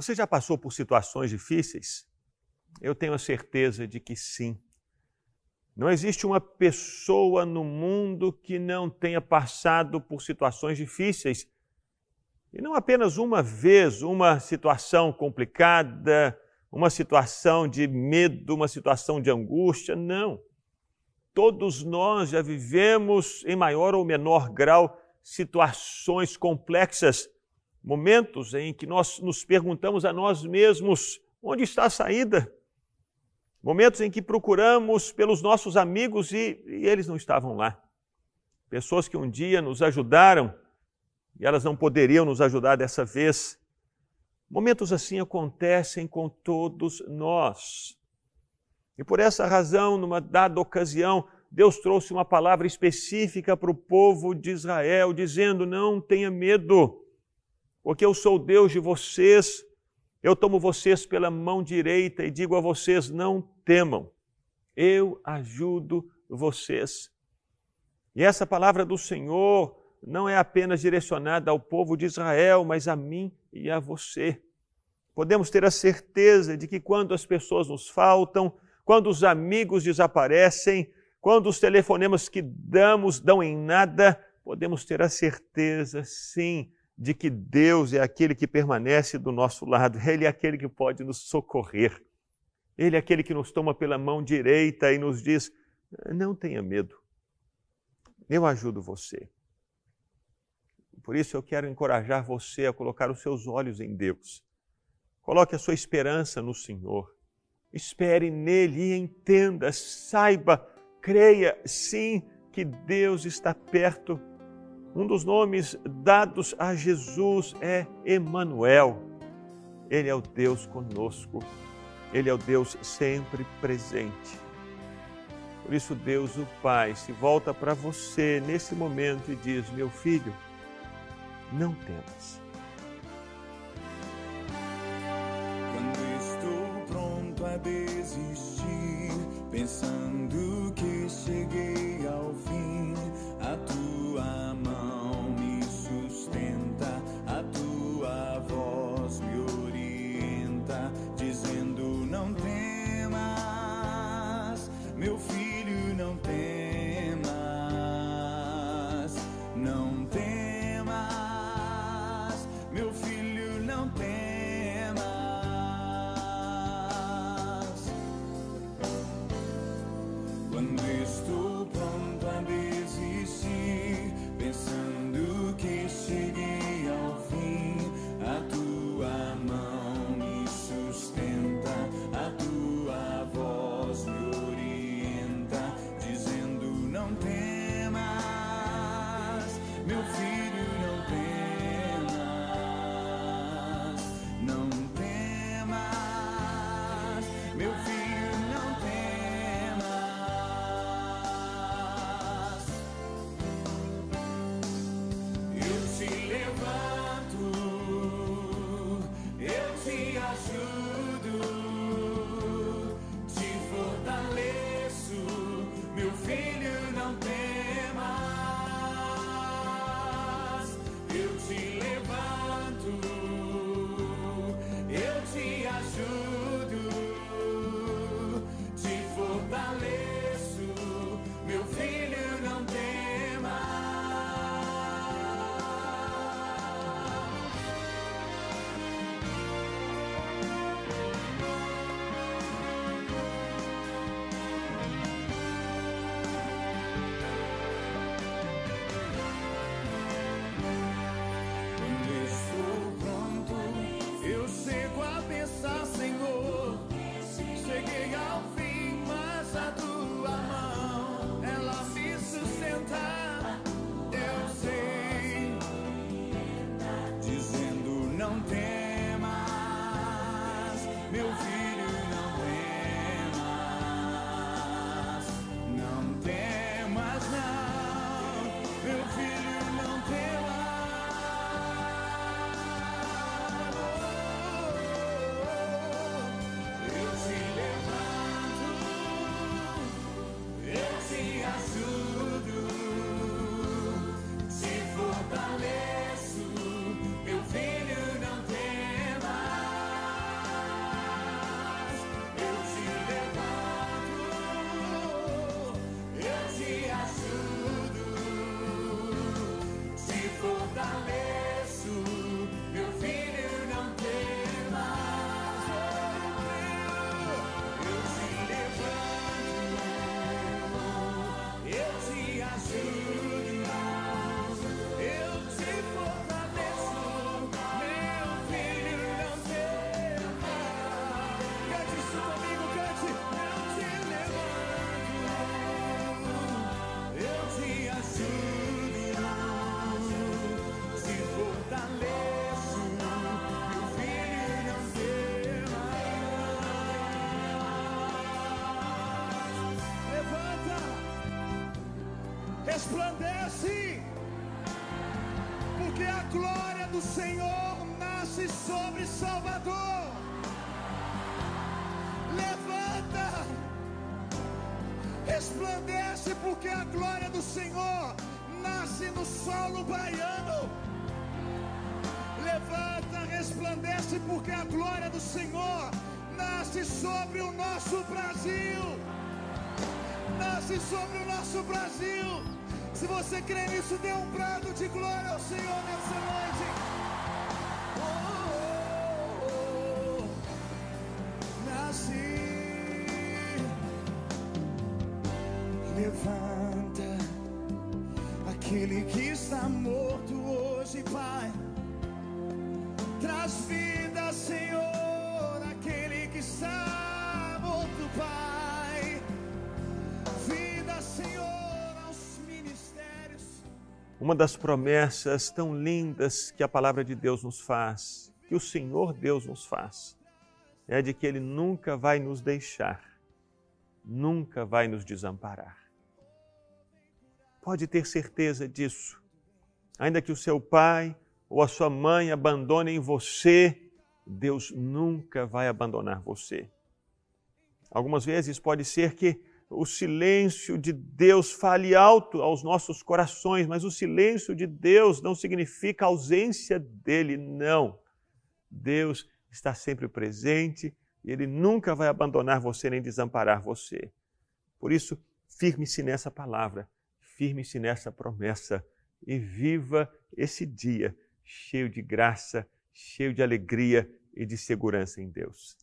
Você já passou por situações difíceis? Eu tenho a certeza de que sim. Não existe uma pessoa no mundo que não tenha passado por situações difíceis. E não apenas uma vez, uma situação complicada, uma situação de medo, uma situação de angústia, não. Todos nós já vivemos, em maior ou menor grau, situações complexas, momentos em que nós nos perguntamos a nós mesmos: onde está a saída? Momentos em que procuramos pelos nossos amigos e, e eles não estavam lá. Pessoas que um dia nos ajudaram e elas não poderiam nos ajudar dessa vez. Momentos assim acontecem com todos nós. E por essa razão, numa dada ocasião, Deus trouxe uma palavra específica para o povo de Israel, dizendo: Não tenha medo, porque eu sou Deus de vocês, eu tomo vocês pela mão direita e digo a vocês: Não temam, eu ajudo vocês. E essa palavra do Senhor não é apenas direcionada ao povo de Israel, mas a mim e a você. Podemos ter a certeza de que quando as pessoas nos faltam, quando os amigos desaparecem, quando os telefonemas que damos dão em nada, podemos ter a certeza, sim, de que Deus é aquele que permanece do nosso lado, Ele é aquele que pode nos socorrer. Ele é aquele que nos toma pela mão direita e nos diz: não tenha medo, eu ajudo você. Por isso eu quero encorajar você a colocar os seus olhos em Deus. Coloque a sua esperança no Senhor. Espere nele e entenda, saiba, creia sim que Deus está perto. Um dos nomes dados a Jesus é Emanuel. Ele é o Deus conosco. Ele é o Deus sempre presente. Por isso Deus o Pai se volta para você nesse momento e diz: "Meu filho, não temas. desistir, pensando que cheguei resplandece, porque a glória do Senhor nasce sobre Salvador. Levanta, resplandece, porque a glória do Senhor nasce no solo baiano. Levanta, resplandece, porque a glória do Senhor nasce sobre o nosso Brasil. Nasce sobre o nosso Brasil. Se você crê nisso, dê um brado de glória ao Senhor nessa noite. Oh, oh, oh. Nasci. Levanta aquele que está morto hoje, Pai. Traz vida, Uma das promessas tão lindas que a palavra de Deus nos faz, que o Senhor Deus nos faz, é de que Ele nunca vai nos deixar, nunca vai nos desamparar. Pode ter certeza disso. Ainda que o seu pai ou a sua mãe abandonem você, Deus nunca vai abandonar você. Algumas vezes pode ser que o silêncio de Deus fale alto aos nossos corações, mas o silêncio de Deus não significa ausência dele, não. Deus está sempre presente e ele nunca vai abandonar você nem desamparar você. Por isso, firme-se nessa palavra, firme-se nessa promessa e viva esse dia cheio de graça, cheio de alegria e de segurança em Deus.